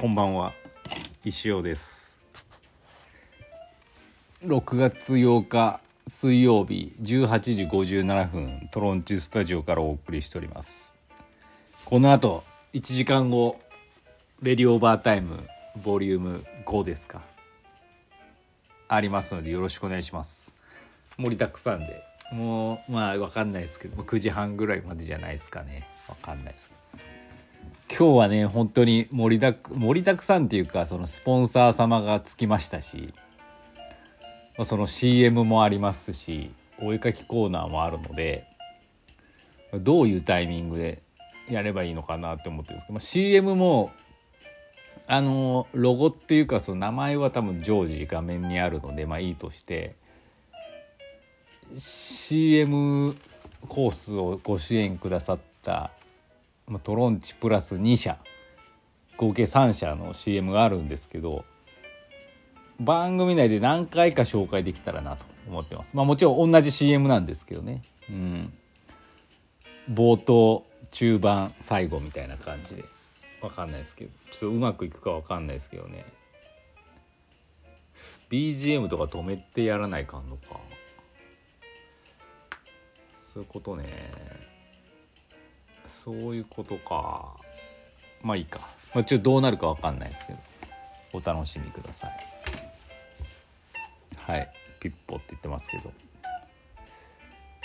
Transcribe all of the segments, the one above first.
こんばんは。石尾です。6月8日水曜日18時57分トロンチスタジオからお送りしております。この後1時間後レディオーバータイムボリューム5ですか？ありますのでよろしくお願いします。盛りだくさんで。もうまあ分かんないですけど9時半ぐらいまでじゃないですかね。分かんないです。今日はね本当に盛りだく盛りだくさんっていうかそのスポンサー様がつきましたしその CM もありますしお絵かきコーナーもあるのでどういうタイミングでやればいいのかなって思ってるんですけど、まあ、CM もあのロゴっていうかその名前は多分常時画面にあるのでまあいいとして CM コースをご支援くださったトロンチプラス2社。合計3社の CM があるんですけど番組内で何回か紹介できたらなと思ってます。まあもちろん同じ CM なんですけどね。うん。冒頭中盤最後みたいな感じで。分かんないですけど。ちょっとうまくいくか分かんないですけどね。BGM とか止めてやらないかんのか。そういうことね。そういうことか。まあいいか、まあ、ちょっとどうなるか分かんないですけど。お楽しみください。はい。ピッポって言ってますけど。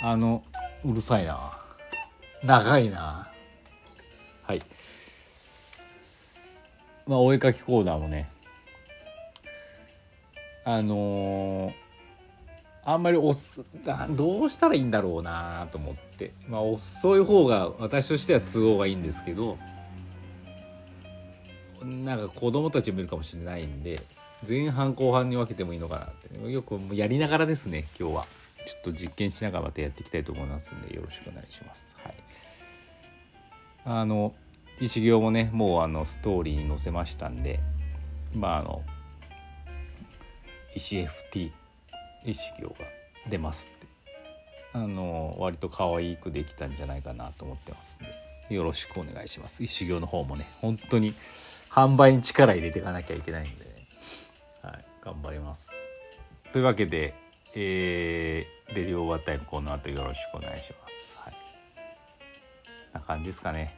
あのうるさいな。長いな。はい。まあお絵かきコーナーもね。あのー、あんまりおどうしたらいいんだろうなと思って。まあ遅い方が私としては都合がいいんですけどなんか子供たちもいるかもしれないんで前半後半に分けてもいいのかなって。よくやりながらですね今日は。ちょっと実験しながらまたやっていきたいと思いますんでよろしくお願いします。はい。あの石行もねもうあのストーリーに載せましたんでまああの石 FT 石行が出ますって。あの割と可愛くできたんじゃないかなと思ってますんで。よろしくお願いします。石行の方もね本当に販売に力入れていかなきゃいけないんでね、はい、頑張ります。というわけでえー、レディオバタイムこの後よろしくお願いします。はい。な感じですかね。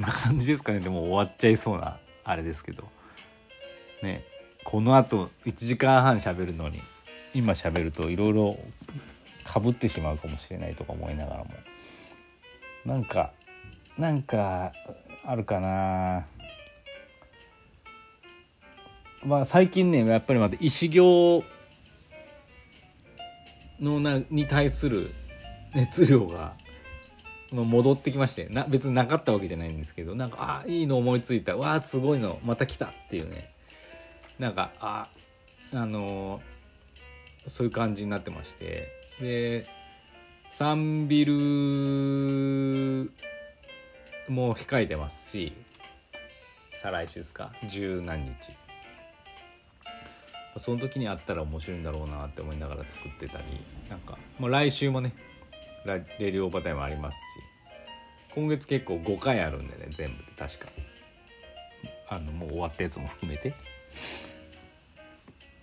な感じですかね。でも終わっちゃいそうなあれですけど。ね。このあと1時間半喋るのに。今喋るといろいろかぶってしまうかもしれないとか思いながらも。なんかなんかあるかな。まあ最近ねやっぱりまた石行のなに対する熱量が戻ってきましてな別になかったわけじゃないんですけどなんかあいいの思いついた。わあすごいの。また来たっていうね。なんかああのー、そういう感じになってまして。でサンビルも控えてますし再来週ですか？十何日。その時にあったら面白いんだろうなって思いながら作ってたりなんかもう来週もねレディオーバータイムありますし。今月結構5回あるんでね全部で確か。あのもう終わったやつも含めて。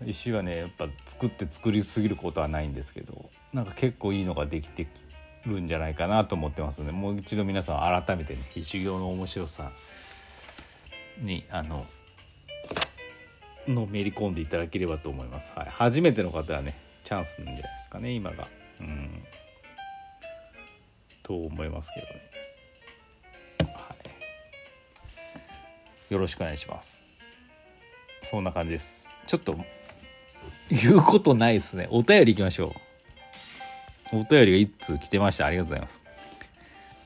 石はねやっぱ作って作りすぎることはないんですけどなんか結構いいのができてるんじゃないかなと思ってますのでもう一度皆さん改めてね石行の面白さにあののめり込んでいただければと思います。はい、初めての方はねチャンスなんじゃないですかね今が。うんと思いますけどね。はい。よろしくお願いします。そんな感じです。ちょっと言うことないですね。お便りいきましょう。お便りが一通来てました。ありがとうございます。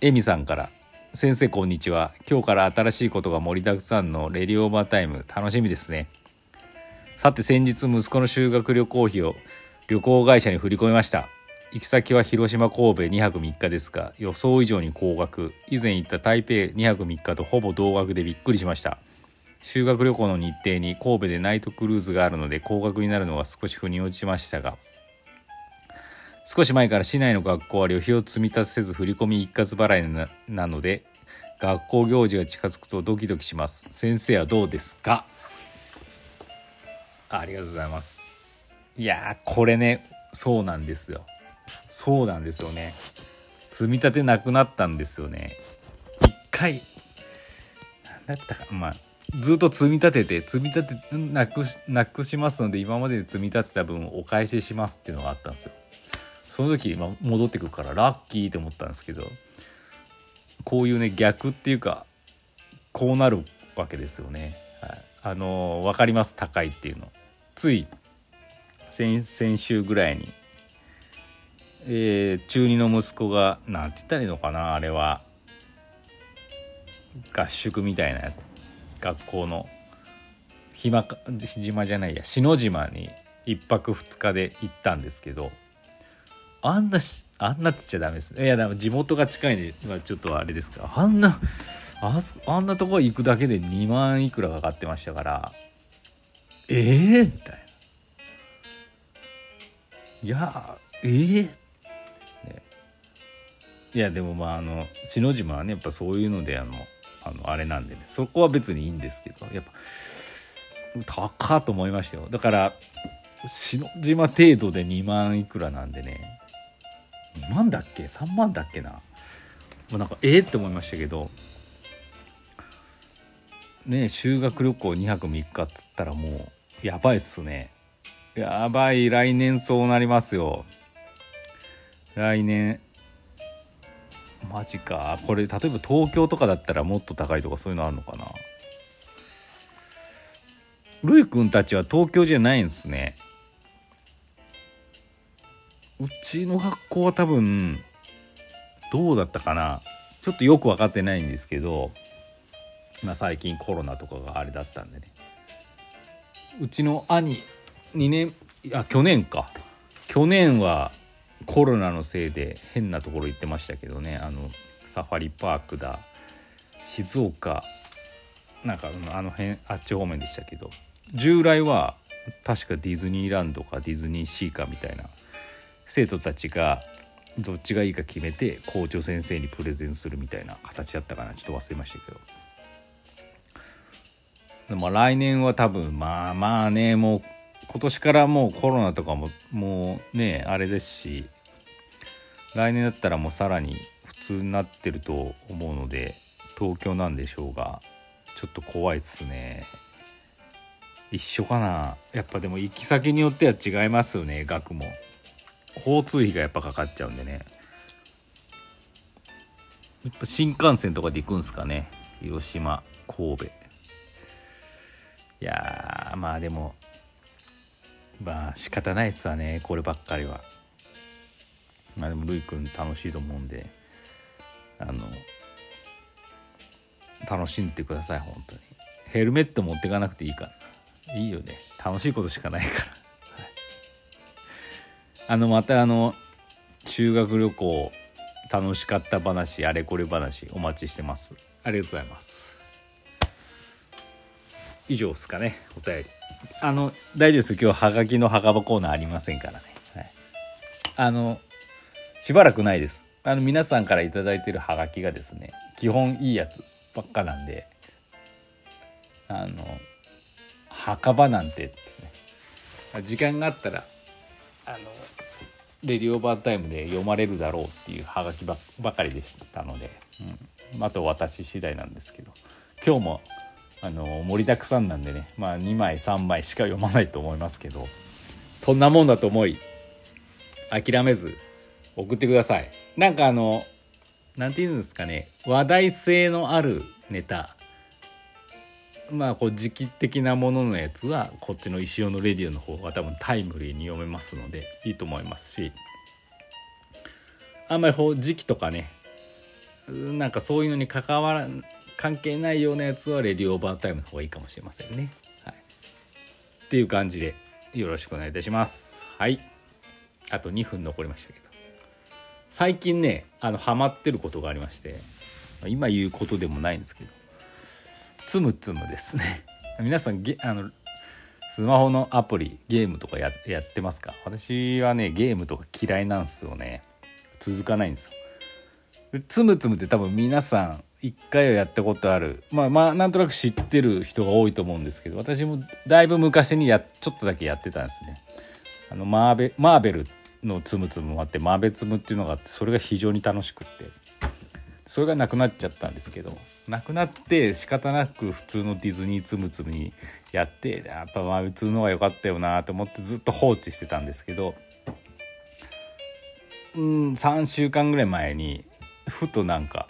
エミさんから先生こんにちは今日から新しいことが盛りだくさんのレディオーバータイム楽しみですねさて先日息子の修学旅行費を旅行会社に振り込みました行き先は広島神戸2泊3日ですが予想以上に高額以前行った台北2泊3日とほぼ同額でびっくりしました修学旅行の日程に神戸でナイトクルーズがあるので高額になるのは少し腑に落ちましたが少し前から市内の学校は旅費を積み立てせず振り込み一括払いなので学校行事が近づくとドキドキします。先生はどうですか？ありがとうございます。いやこれねそうなんですよ。そうなんですよね。積み立てなくなったんですよね。一回何だったかまあずっと積み立てて積み立てなくしなくしますので今まで積み立てた分お返ししますっていうのがあったんですよ。その時、まあ、戻ってくるからラッキーって思ったんですけどこういうね逆っていうかこうなるわけですよね、はい、あの分かります？高いっていうの。つい先先週ぐらいに、えー、中2の息子が何て言ったらいいのかなあれは。合宿みたいなやつ。学校の暇か島じゃないや篠島に1泊2日で行ったんですけどあんなしあんなって言っちゃダメですいやでも地元が近いんで、まあ、ちょっとあれですかあんなああんなとこ行くだけで2万いくらかかってましたからええー、みたいな。いやええー、ね、いやでもまああの篠島はねやっぱそういうのであのあのあれなんでね。そこは別にいいんですけど。やっぱ高っと思いましたよ。だから篠島程度で2万いくらなんでね。2万だっけ？3万だっけな？もうなんかええって思いましたけど。ね修学旅行2泊3日っつったらもうやばいっすね。やばい。来年そうなりますよ。来年マジか。これ例えば東京とかだったらもっと高いとかそういうのあるのかな。るいくんたちは東京じゃないんですね。うちの学校は多分どうだったかな。ちょっとよく分かってないんですけどまあ最近コロナとかがあれだったんでね。うちの兄2年あ去年か。去年はコロナのせいで変なところ行ってましたけどね。あのサファリパークだ。静岡。なんかあの辺あっち方面でしたけど。従来は確かディズニーランドかディズニーシーかみたいな生徒たちがどっちがいいか決めて校長先生にプレゼンするみたいな形だったかな。ちょっと忘れましたけど。でも来年は多分まあまあねもう今年からもうコロナとかももうねあれですし来年だったらもうさらに普通になってると思うので東京なんでしょうがちょっと怖いっすね。一緒かな。やっぱでも行き先によっては違いますよね額も。交通費がやっぱかかっちゃうんでね。やっぱ新幹線とかで行くんすかね。広島神戸。いやまあでもまあ仕方ないっすわねこればっかりは。まあでもるいくん楽しいと思うんであの楽しんでください本当に。ヘルメット持ってかなくていいから。いいよね。楽しいことしかないから、はい、あのまたあの修学旅行楽しかった話あれこれ話お待ちしてます。ありがとうございます。以上ですかねお便り。あの大丈夫です。今日はがきの墓場コーナーありませんからね、はい、あのしばらくないです。あの皆さんから頂いてるはがきがですね基本いいやつばっかなんであの墓場なんてってね。時間があったらあのレディオバータイムで読まれるだろうっていうはがきばかりでしたので、うん、あと私次第なんですけど今日もあの盛りだくさんなんでねまあ2枚3枚しか読まないと思いますけどそんなもんだと思い諦めず送ってくださいなんかあの何て言うんですかね話題性のあるネタまあこう時期的なもののやつはこっちの石尾のレディオの方が多分タイムリーに読めますのでいいと思いますしあんまりこう時期とかねなんかそういうのに関わら関係ないようなやつはレディオーバータイムの方がいいかもしれませんね。はい、っていう感じでよろしくお願いいたします。はい。あと2分残りましたけど。最近ね、あの、ハマってることがありまして、今言うことでもないんですけど、つむつむですね。皆さんゲ、あの、スマホのアプリ、ゲームとかややってますか？私はね、ゲームとか嫌いなんですよね。続かないんですよ。つむつむって多分皆さん1回はやったことあるまあまあなんとなく知ってる人が多いと思うんですけど私もだいぶ昔にやちょっとだけやってたんですねあのマーベマーベルのつむつむもあってマーベツムっていうのがあってそれが非常に楽しくってそれがなくなっちゃったんですけどなくなって仕方なく普通のディズニーつむつむにやってやっぱまあ普通のが良かったよなと思ってずっと放置してたんですけどうん3週間ぐらい前にふとなんか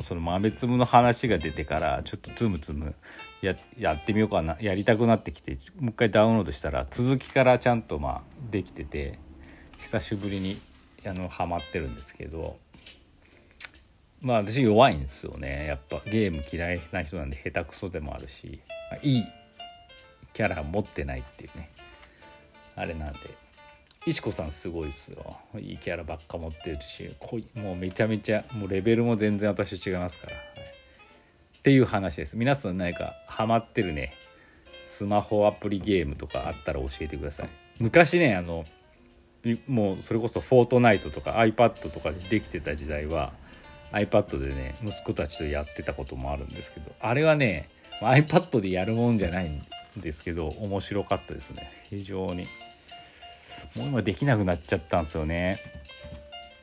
その豆粒の話が出てからちょっとつむつむややってみようかなやりたくなってきてもう一回ダウンロードしたら続きからちゃんとまあできてて久しぶりにあのハマってるんですけどまあ私弱いんですよね。やっぱゲーム嫌いな人なんで下手くそでもあるしいいキャラ持ってないっていうね。あれなんで。石子さんすごいっすよ。いいキャラばっか持ってるし濃いもうめちゃめちゃもうレベルも全然私と違いますから、はい、っていう話です。皆さん何かハマってるね。スマホアプリゲームとかあったら教えてください。昔ねあのもうそれこそフォートナイトとか iPad とかでできてた時代は iPad でね息子たちとやってたこともあるんですけどあれはね iPad でやるもんじゃないんですけど面白かったですね。非常に。もう今できなくなっちゃったんですよね。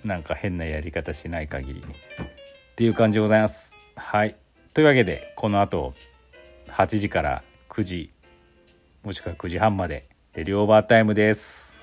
なんか変なやり方しない限りっていう感じでございます。はい。というわけでこの後8時から9時もしくは9時半までレディオーバータイムです。